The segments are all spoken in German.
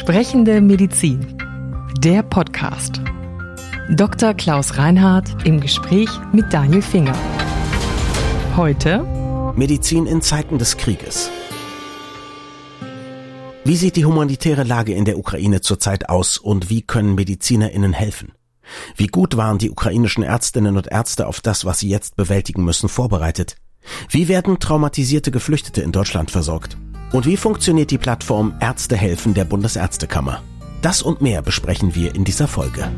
Sprechende Medizin. Der Podcast. Dr. Klaus Reinhardt im Gespräch mit Daniel Finger. Heute Medizin in Zeiten des Krieges. Wie sieht die humanitäre Lage in der Ukraine zurzeit aus und wie können MedizinerInnen helfen? Wie gut waren die ukrainischen Ärztinnen und Ärzte auf das, was sie jetzt bewältigen müssen, vorbereitet? Wie werden traumatisierte Geflüchtete in Deutschland versorgt? Und wie funktioniert die Plattform Ärzte helfen der Bundesärztekammer? Das und mehr besprechen wir in dieser Folge.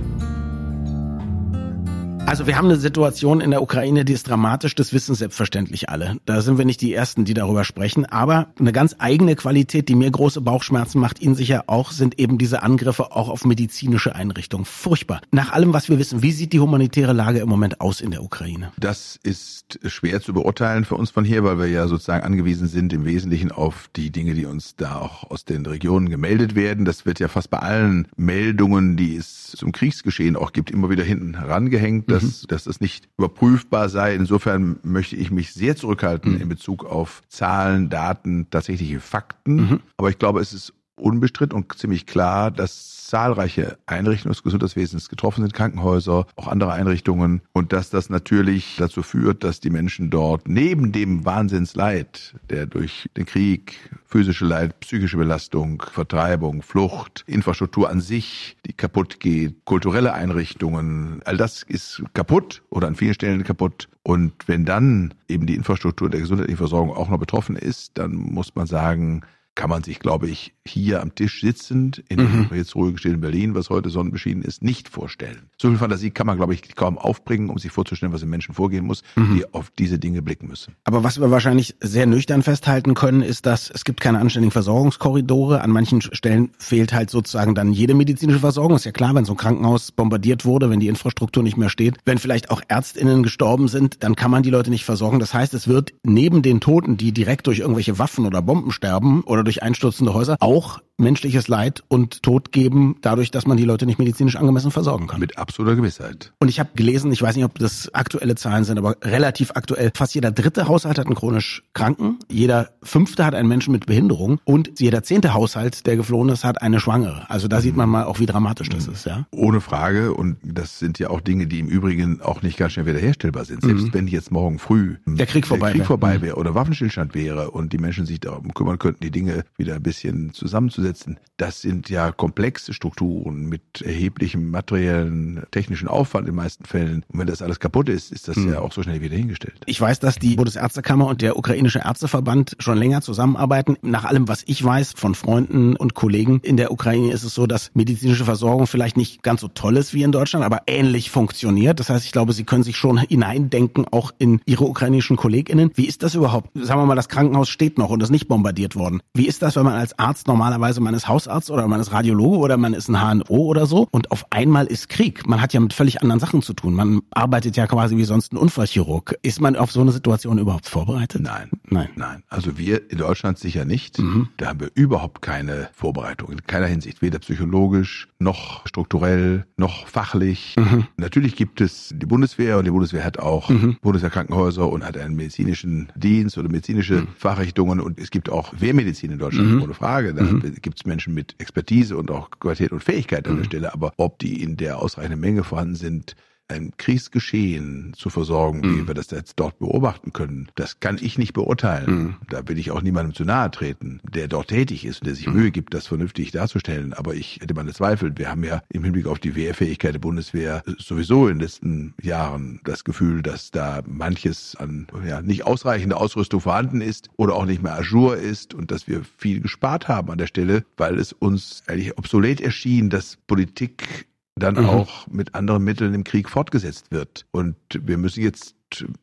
Also wir haben eine Situation in der Ukraine, die ist dramatisch, das wissen selbstverständlich alle. Da sind wir nicht die Ersten, die darüber sprechen. Aber eine ganz eigene Qualität, die mir große Bauchschmerzen macht, Ihnen sicher auch, sind eben diese Angriffe auch auf medizinische Einrichtungen. Furchtbar. Nach allem, was wir wissen, wie sieht die humanitäre Lage im Moment aus in der Ukraine? Das ist schwer zu beurteilen für uns von hier, weil wir ja sozusagen angewiesen sind im Wesentlichen auf die Dinge, die uns da auch aus den Regionen gemeldet werden. Das wird ja fast bei allen Meldungen, die es zum Kriegsgeschehen auch gibt, immer wieder hinten herangehängt dass, mhm. dass das nicht überprüfbar sei. Insofern möchte ich mich sehr zurückhalten mhm. in Bezug auf Zahlen, Daten, tatsächliche Fakten. Mhm. Aber ich glaube, es ist unbestritten und ziemlich klar, dass zahlreiche Einrichtungen des Gesundheitswesens getroffen sind, Krankenhäuser, auch andere Einrichtungen und dass das natürlich dazu führt, dass die Menschen dort neben dem Wahnsinnsleid, der durch den Krieg, physische Leid, psychische Belastung, Vertreibung, Flucht, Infrastruktur an sich, die kaputt geht, kulturelle Einrichtungen, all das ist kaputt oder an vielen Stellen kaputt. Und wenn dann eben die Infrastruktur der gesundheitlichen Versorgung auch noch betroffen ist, dann muss man sagen, kann man sich, glaube ich, hier am Tisch sitzend, in mhm. jetzt ruhig stehen in Berlin, was heute sonnenbeschieden ist, nicht vorstellen. So viel Fantasie kann man, glaube ich, kaum aufbringen, um sich vorzustellen, was im Menschen vorgehen muss, mhm. die auf diese Dinge blicken müssen. Aber was wir wahrscheinlich sehr nüchtern festhalten können, ist, dass es gibt keine anständigen Versorgungskorridore. An manchen Stellen fehlt halt sozusagen dann jede medizinische Versorgung. Ist ja klar, wenn so ein Krankenhaus bombardiert wurde, wenn die Infrastruktur nicht mehr steht, wenn vielleicht auch ÄrztInnen gestorben sind, dann kann man die Leute nicht versorgen. Das heißt, es wird neben den Toten, die direkt durch irgendwelche Waffen oder Bomben sterben oder durch einstürzende Häuser, auch menschliches Leid und Tod geben, dadurch, dass man die Leute nicht medizinisch angemessen versorgen kann. Mit absoluter Gewissheit. Und ich habe gelesen, ich weiß nicht, ob das aktuelle Zahlen sind, aber relativ aktuell, fast jeder dritte Haushalt hat einen chronisch Kranken, jeder fünfte hat einen Menschen mit Behinderung und jeder zehnte Haushalt, der geflohen ist, hat eine Schwangere. Also da mhm. sieht man mal auch, wie dramatisch das mhm. ist. ja. Ohne Frage. Und das sind ja auch Dinge, die im Übrigen auch nicht ganz schnell wiederherstellbar sind. Selbst mhm. wenn jetzt morgen früh der Krieg vorbei, der Krieg vorbei mhm. wäre oder Waffenstillstand wäre und die Menschen sich darum kümmern könnten, die Dinge wieder ein bisschen zusammenzusetzen. Das sind ja komplexe Strukturen mit erheblichem materiellen, technischen Aufwand in den meisten Fällen. Und wenn das alles kaputt ist, ist das mhm. ja auch so schnell wieder hingestellt. Ich weiß, dass die Bundesärztekammer und der ukrainische Ärzteverband schon länger zusammenarbeiten. Nach allem, was ich weiß von Freunden und Kollegen in der Ukraine, ist es so, dass medizinische Versorgung vielleicht nicht ganz so toll ist wie in Deutschland, aber ähnlich funktioniert. Das heißt, ich glaube, sie können sich schon hineindenken, auch in ihre ukrainischen KollegInnen. Wie ist das überhaupt? Sagen wir mal, das Krankenhaus steht noch und ist nicht bombardiert worden. Wie ist das, wenn man als Arzt normalerweise, man ist Hausarzt oder man ist Radiologe oder man ist ein HNO oder so und auf einmal ist Krieg. Man hat ja mit völlig anderen Sachen zu tun. Man arbeitet ja quasi wie sonst ein Unfallchirurg. Ist man auf so eine Situation überhaupt vorbereitet? Nein. Nein. Nein. Also wir in Deutschland sicher nicht. Mhm. Da haben wir überhaupt keine Vorbereitung in keiner Hinsicht, weder psychologisch noch strukturell noch fachlich. Mhm. Natürlich gibt es die Bundeswehr und die Bundeswehr hat auch mhm. Bundeswehrkrankenhäuser und hat einen medizinischen Dienst oder medizinische mhm. Fachrichtungen und es gibt auch Wehrmedizin in Deutschland, mhm. ohne Frage. Da mhm. gibt es Menschen mit Expertise und auch Qualität und Fähigkeit an der Stelle, aber ob die in der ausreichenden Menge vorhanden sind, ein Kriegsgeschehen zu versorgen, mm. wie mhm. wir das jetzt dort beobachten können, das kann ich nicht beurteilen. Mm. Da will ich auch niemandem zu nahe treten, der dort tätig ist und der sich mm. Mühe gibt, das vernünftig darzustellen. Aber ich hätte meine Zweifel. Wir haben ja im Hinblick auf die Wehrfähigkeit der Bundeswehr sowieso in den letzten Jahren das Gefühl, dass da manches an ja, nicht ausreichender Ausrüstung vorhanden ist oder auch nicht mehr ajour ist und dass wir viel gespart haben an der Stelle, weil es uns eigentlich obsolet erschien, dass Politik dann mhm. auch mit anderen Mitteln im Krieg fortgesetzt wird. Und wir müssen jetzt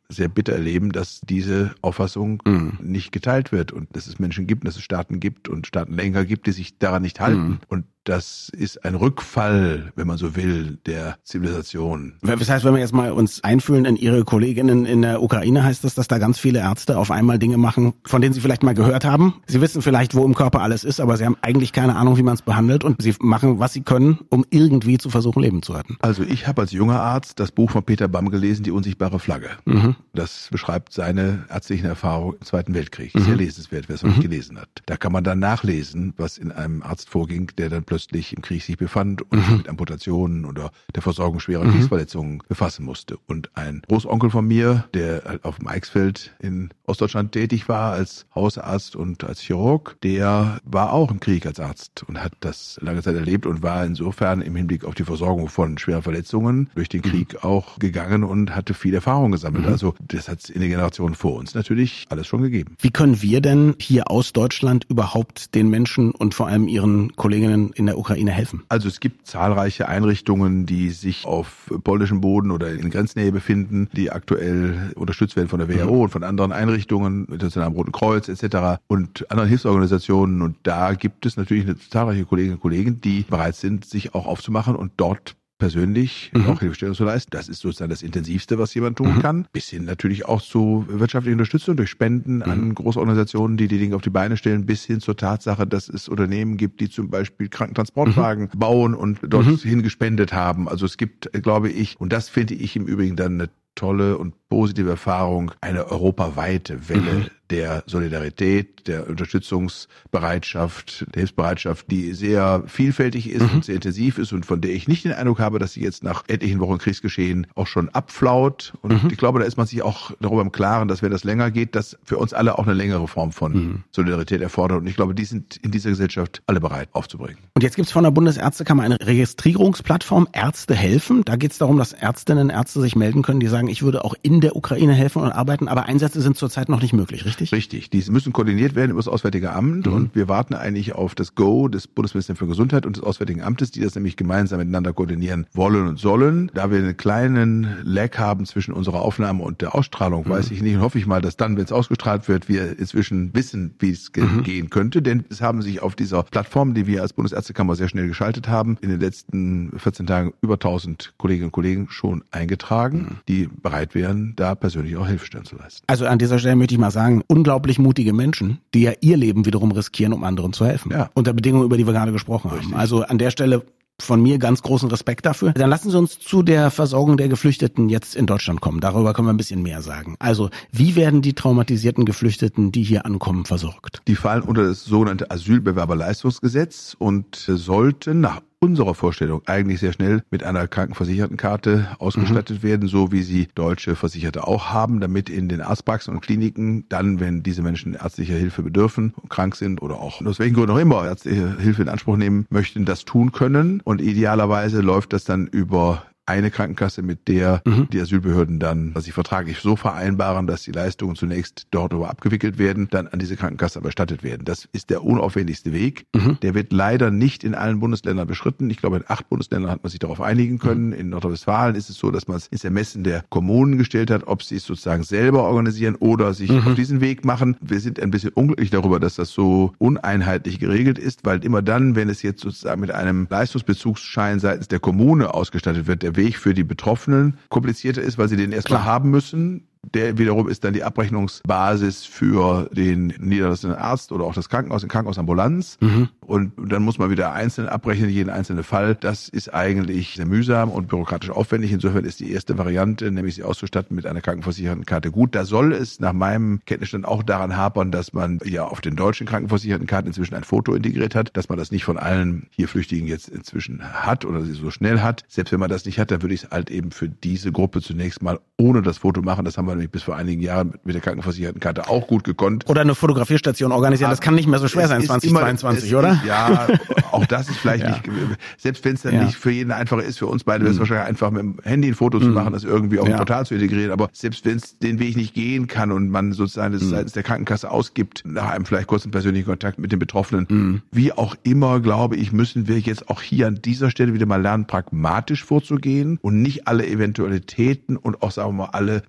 sehr bitter erleben, dass diese Auffassung mhm. nicht geteilt wird und dass es Menschen gibt, dass es Staaten gibt und Staatenlenker gibt, die sich daran nicht halten. Mhm. Und das ist ein Rückfall, wenn man so will, der Zivilisation. Das heißt, wenn wir jetzt mal uns einfühlen in Ihre Kolleginnen in der Ukraine, heißt das, dass da ganz viele Ärzte auf einmal Dinge machen, von denen Sie vielleicht mal gehört haben. Sie wissen vielleicht, wo im Körper alles ist, aber Sie haben eigentlich keine Ahnung, wie man es behandelt und Sie machen, was Sie können, um irgendwie zu versuchen, Leben zu retten. Also ich habe als junger Arzt das Buch von Peter Bamm gelesen, Die unsichtbare Flagge. Mhm. Das beschreibt seine ärztlichen Erfahrungen im Zweiten Weltkrieg. Mhm. Sehr lesenswert, wer es noch mhm. nicht gelesen hat. Da kann man dann nachlesen, was in einem Arzt vorging, der dann plötzlich im Krieg sich befand und mhm. mit Amputationen oder der Versorgung schwerer mhm. Kriegsverletzungen befassen musste. Und ein Großonkel von mir, der halt auf dem Eichsfeld in Ostdeutschland tätig war als Hausarzt und als Chirurg, der war auch im Krieg als Arzt und hat das lange Zeit erlebt und war insofern im Hinblick auf die Versorgung von schweren Verletzungen durch den Krieg mhm. auch gegangen und hatte viel Erfahrung gesammelt. Mhm. Also das hat in der Generation vor uns natürlich alles schon gegeben. Wie können wir denn hier aus Deutschland überhaupt den Menschen und vor allem ihren Kolleginnen in der Ukraine helfen? Also es gibt zahlreiche Einrichtungen, die sich auf polnischem Boden oder in Grenznähe befinden, die aktuell unterstützt werden von der WHO mhm. und von anderen Einrichtungen, Internationalem Roten Kreuz etc. und anderen Hilfsorganisationen. Und da gibt es natürlich eine zahlreiche Kolleginnen und Kollegen, die bereit sind, sich auch aufzumachen und dort persönlich mhm. auch Hilfestellung zu leisten. Das ist sozusagen das Intensivste, was jemand tun mhm. kann. Bis hin natürlich auch zu wirtschaftlicher Unterstützung durch Spenden mhm. an Großorganisationen, die die Dinge auf die Beine stellen, bis hin zur Tatsache, dass es Unternehmen gibt, die zum Beispiel Krankentransportwagen mhm. bauen und dorthin mhm. gespendet haben. Also es gibt, glaube ich, und das finde ich im Übrigen dann eine tolle und positive Erfahrung, eine europaweite Welle mhm. der Solidarität, der Unterstützungsbereitschaft, der Hilfsbereitschaft, die sehr vielfältig ist mhm. und sehr intensiv ist und von der ich nicht den Eindruck habe, dass sie jetzt nach etlichen Wochen Kriegsgeschehen auch schon abflaut. Und mhm. ich glaube, da ist man sich auch darüber im Klaren, dass wenn das länger geht, dass für uns alle auch eine längere Form von mhm. Solidarität erfordert. Und ich glaube, die sind in dieser Gesellschaft alle bereit aufzubringen. Und jetzt gibt es von der Bundesärztekammer eine Registrierungsplattform Ärzte helfen. Da geht es darum, dass Ärztinnen und Ärzte sich melden können, die sagen, ich würde auch in der Ukraine helfen und arbeiten, aber Einsätze sind zurzeit noch nicht möglich, richtig? Richtig. Die müssen koordiniert werden über das Auswärtige Amt mhm. und wir warten eigentlich auf das Go des Bundesministeriums für Gesundheit und des Auswärtigen Amtes, die das nämlich gemeinsam miteinander koordinieren wollen und sollen. Da wir einen kleinen Lag haben zwischen unserer Aufnahme und der Ausstrahlung, mhm. weiß ich nicht und hoffe ich mal, dass dann, wenn es ausgestrahlt wird, wir inzwischen wissen, wie es mhm. gehen könnte, denn es haben sich auf dieser Plattform, die wir als Bundesärztekammer sehr schnell geschaltet haben, in den letzten 14 Tagen über 1000 Kolleginnen und Kollegen schon eingetragen, mhm. die bereit wären, da persönlich auch Hilfestellung zu leisten. Also an dieser Stelle möchte ich mal sagen, unglaublich mutige Menschen, die ja ihr Leben wiederum riskieren, um anderen zu helfen. Ja. Unter Bedingungen, über die wir gerade gesprochen Richtig. haben. Also an der Stelle von mir ganz großen Respekt dafür. Dann lassen Sie uns zu der Versorgung der Geflüchteten jetzt in Deutschland kommen. Darüber können wir ein bisschen mehr sagen. Also, wie werden die traumatisierten Geflüchteten, die hier ankommen, versorgt? Die fallen unter das sogenannte Asylbewerberleistungsgesetz und sollten nach unserer Vorstellung eigentlich sehr schnell mit einer Krankenversichertenkarte ausgestattet mhm. werden, so wie sie deutsche Versicherte auch haben, damit in den Arztpraxen und Kliniken dann, wenn diese Menschen ärztlicher Hilfe bedürfen, krank sind oder auch aus welchen Gründen auch immer ärztliche Hilfe in Anspruch nehmen möchten, das tun können. Und idealerweise läuft das dann über eine Krankenkasse, mit der mhm. die Asylbehörden dann, sie vertraglich so vereinbaren, dass die Leistungen zunächst dort über abgewickelt werden, dann an diese Krankenkasse bestattet werden. Das ist der unaufwendigste Weg. Mhm. Der wird leider nicht in allen Bundesländern beschritten. Ich glaube, in acht Bundesländern hat man sich darauf einigen können. Mhm. In Nordrhein-Westfalen ist es so, dass man es ins Ermessen der Kommunen gestellt hat, ob sie es sozusagen selber organisieren oder sich mhm. auf diesen Weg machen. Wir sind ein bisschen unglücklich darüber, dass das so uneinheitlich geregelt ist, weil immer dann, wenn es jetzt sozusagen mit einem Leistungsbezugsschein seitens der Kommune ausgestattet wird, der Weg für die Betroffenen komplizierter ist, weil sie den erstmal haben müssen. Der wiederum ist dann die Abrechnungsbasis für den niederlassenden Arzt oder auch das Krankenhaus, die Krankenhausambulanz. Mhm. Und dann muss man wieder einzeln abrechnen, jeden einzelnen Fall. Das ist eigentlich sehr mühsam und bürokratisch aufwendig. Insofern ist die erste Variante, nämlich sie auszustatten mit einer Krankenversichertenkarte gut. Da soll es nach meinem Kenntnisstand auch daran hapern, dass man ja auf den deutschen Krankenversichertenkarten inzwischen ein Foto integriert hat, dass man das nicht von allen hier Flüchtigen jetzt inzwischen hat oder sie so schnell hat. Selbst wenn man das nicht hat, dann würde ich es halt eben für diese Gruppe zunächst mal ohne das Foto machen. Das haben wir nämlich bis vor einigen Jahren mit der Krankenversichertenkarte auch gut gekonnt. Oder eine Fotografierstation organisieren, das kann nicht mehr so schwer sein 2022, oder? ja, auch das ist vielleicht ja. nicht, selbst wenn es dann ja. nicht für jeden einfacher ist, für uns beide wäre es mhm. wahrscheinlich einfach mit dem Handy ein Foto mhm. zu machen, das irgendwie auf ja. ein Portal zu integrieren, aber selbst wenn es den Weg nicht gehen kann und man sozusagen das mhm. seitens der Krankenkasse ausgibt, nach einem vielleicht kurzen persönlichen Kontakt mit den Betroffenen, mhm. wie auch immer, glaube ich, müssen wir jetzt auch hier an dieser Stelle wieder mal lernen, pragmatisch vorzugehen und nicht alle Eventualitäten und auch, sagen wir mal, alle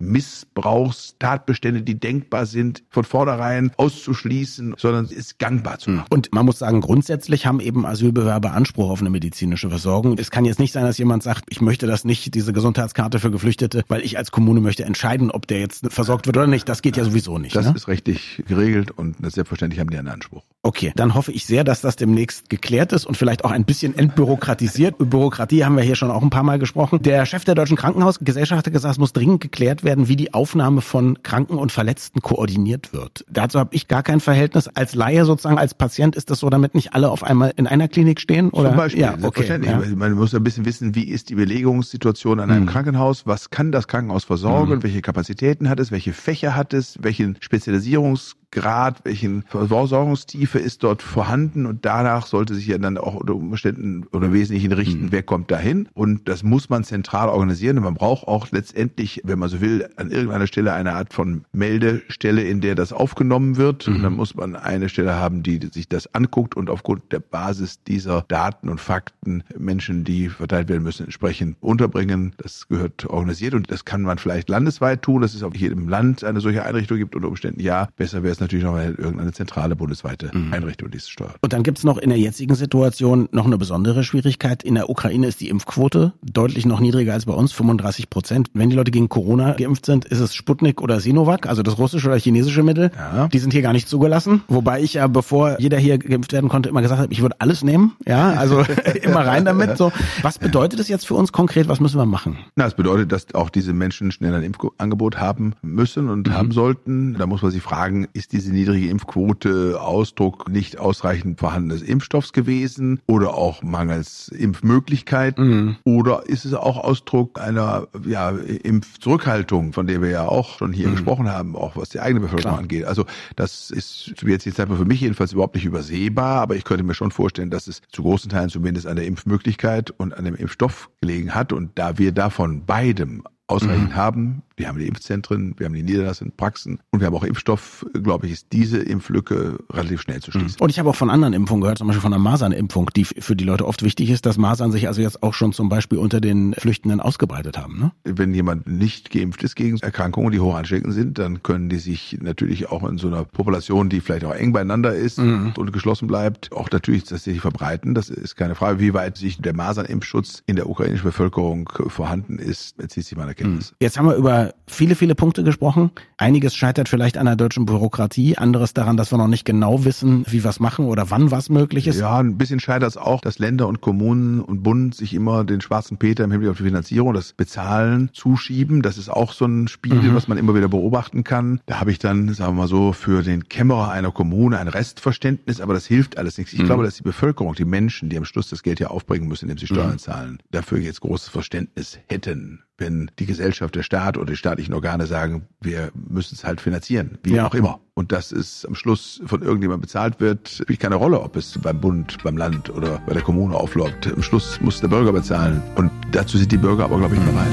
Missbrauchstatbestände, die denkbar sind, von vornherein auszuschließen, sondern es gangbar zu machen. Und man muss sagen, Grund grundsätzlich haben eben Asylbewerber Anspruch auf eine medizinische Versorgung. Es kann jetzt nicht sein, dass jemand sagt, ich möchte das nicht, diese Gesundheitskarte für Geflüchtete, weil ich als Kommune möchte entscheiden, ob der jetzt versorgt wird oder nicht. Das geht ja sowieso nicht. Das ne? ist rechtlich geregelt und selbstverständlich haben die einen Anspruch. Okay, dann hoffe ich sehr, dass das demnächst geklärt ist und vielleicht auch ein bisschen entbürokratisiert. Bürokratie haben wir hier schon auch ein paar Mal gesprochen. Der Chef der Deutschen Krankenhausgesellschaft hat gesagt, es muss dringend geklärt werden, wie die Aufnahme von Kranken und Verletzten koordiniert wird. Dazu habe ich gar kein Verhältnis. Als Laie sozusagen, als Patient ist das so, damit nicht alle auf einmal in einer Klinik stehen? Oder? Zum Beispiel, ja, okay, ja. Man muss ein bisschen wissen, wie ist die Belegungssituation an einem mhm. Krankenhaus? Was kann das Krankenhaus versorgen? Mhm. Welche Kapazitäten hat es? Welche Fächer hat es? Welchen Spezialisierungs Grad, welchen Versorgungstiefe ist dort vorhanden und danach sollte sich ja dann auch unter Umständen oder Wesentlichen richten, mhm. wer kommt dahin und das muss man zentral organisieren und man braucht auch letztendlich, wenn man so will, an irgendeiner Stelle eine Art von Meldestelle, in der das aufgenommen wird mhm. und dann muss man eine Stelle haben, die sich das anguckt und aufgrund der Basis dieser Daten und Fakten Menschen, die verteilt werden müssen, entsprechend unterbringen. Das gehört organisiert und das kann man vielleicht landesweit tun, dass es auf jedem Land eine solche Einrichtung gibt unter Umständen ja, besser wäre es natürlich noch mal irgendeine zentrale bundesweite mhm. Einrichtung, die es steuert. Und dann gibt es noch in der jetzigen Situation noch eine besondere Schwierigkeit. In der Ukraine ist die Impfquote deutlich noch niedriger als bei uns, 35 Prozent. Wenn die Leute gegen Corona geimpft sind, ist es Sputnik oder Sinovac, also das russische oder chinesische Mittel. Ja. Die sind hier gar nicht zugelassen. Wobei ich ja, bevor jeder hier geimpft werden konnte, immer gesagt habe, ich würde alles nehmen. Ja, also immer rein damit. So, was bedeutet das jetzt für uns konkret? Was müssen wir machen? Na, es bedeutet, dass auch diese Menschen schnell ein Impfangebot haben müssen und mhm. haben sollten. Da muss man sich fragen, ist ist diese niedrige Impfquote Ausdruck nicht ausreichend vorhandenes Impfstoffs gewesen oder auch mangels Impfmöglichkeiten mhm. oder ist es auch Ausdruck einer ja, Impfzurückhaltung, von der wir ja auch schon hier mhm. gesprochen haben, auch was die eigene Bevölkerung Klar. angeht. Also das ist zu jetzt Zeitpunkt für mich jedenfalls überhaupt nicht übersehbar, aber ich könnte mir schon vorstellen, dass es zu großen Teilen zumindest an der Impfmöglichkeit und an dem Impfstoff gelegen hat und da wir davon beidem ausreichend mhm. haben. Wir haben die Impfzentren, wir haben die niederlassenden Praxen und wir haben auch Impfstoff, glaube ich, ist diese Impflücke relativ schnell zu schließen. Und ich habe auch von anderen Impfungen gehört, zum Beispiel von der Masernimpfung, die für die Leute oft wichtig ist, dass Masern sich also jetzt auch schon zum Beispiel unter den Flüchtenden ausgebreitet haben. Ne? Wenn jemand nicht geimpft ist gegen Erkrankungen, die hoch ansteckend sind, dann können die sich natürlich auch in so einer Population, die vielleicht auch eng beieinander ist mhm. und geschlossen bleibt, auch natürlich tatsächlich verbreiten. Das ist keine Frage. Wie weit sich der Masernimpfschutz in der ukrainischen Bevölkerung vorhanden ist, entzieht sich meiner Kenntnis. Jetzt haben wir über viele, viele Punkte gesprochen. Einiges scheitert vielleicht an der deutschen Bürokratie, anderes daran, dass wir noch nicht genau wissen, wie wir es machen oder wann was möglich ist. Ja, ein bisschen scheitert es auch, dass Länder und Kommunen und Bund sich immer den schwarzen Peter im Hinblick auf die Finanzierung, das Bezahlen zuschieben. Das ist auch so ein Spiel, mhm. was man immer wieder beobachten kann. Da habe ich dann, sagen wir mal so, für den Kämmerer einer Kommune ein Restverständnis, aber das hilft alles nichts. Ich mhm. glaube, dass die Bevölkerung, die Menschen, die am Schluss das Geld ja aufbringen müssen, indem sie Steuern mhm. zahlen, dafür jetzt großes Verständnis hätten wenn die Gesellschaft, der Staat oder die staatlichen Organe sagen, wir müssen es halt finanzieren, wie ja. auch immer. Und dass es am Schluss von irgendjemandem bezahlt wird, spielt keine Rolle, ob es beim Bund, beim Land oder bei der Kommune aufläuft. Am Schluss muss der Bürger bezahlen. Und dazu sind die Bürger aber, glaube ich, bereit.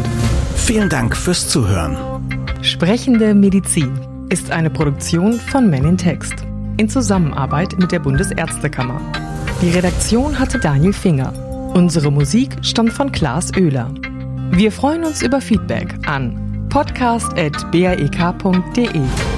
Vielen Dank fürs Zuhören. Sprechende Medizin ist eine Produktion von Men in Text in Zusammenarbeit mit der Bundesärztekammer. Die Redaktion hatte Daniel Finger. Unsere Musik stammt von Klaas Oehler. Wir freuen uns über Feedback an podcast.baek.de.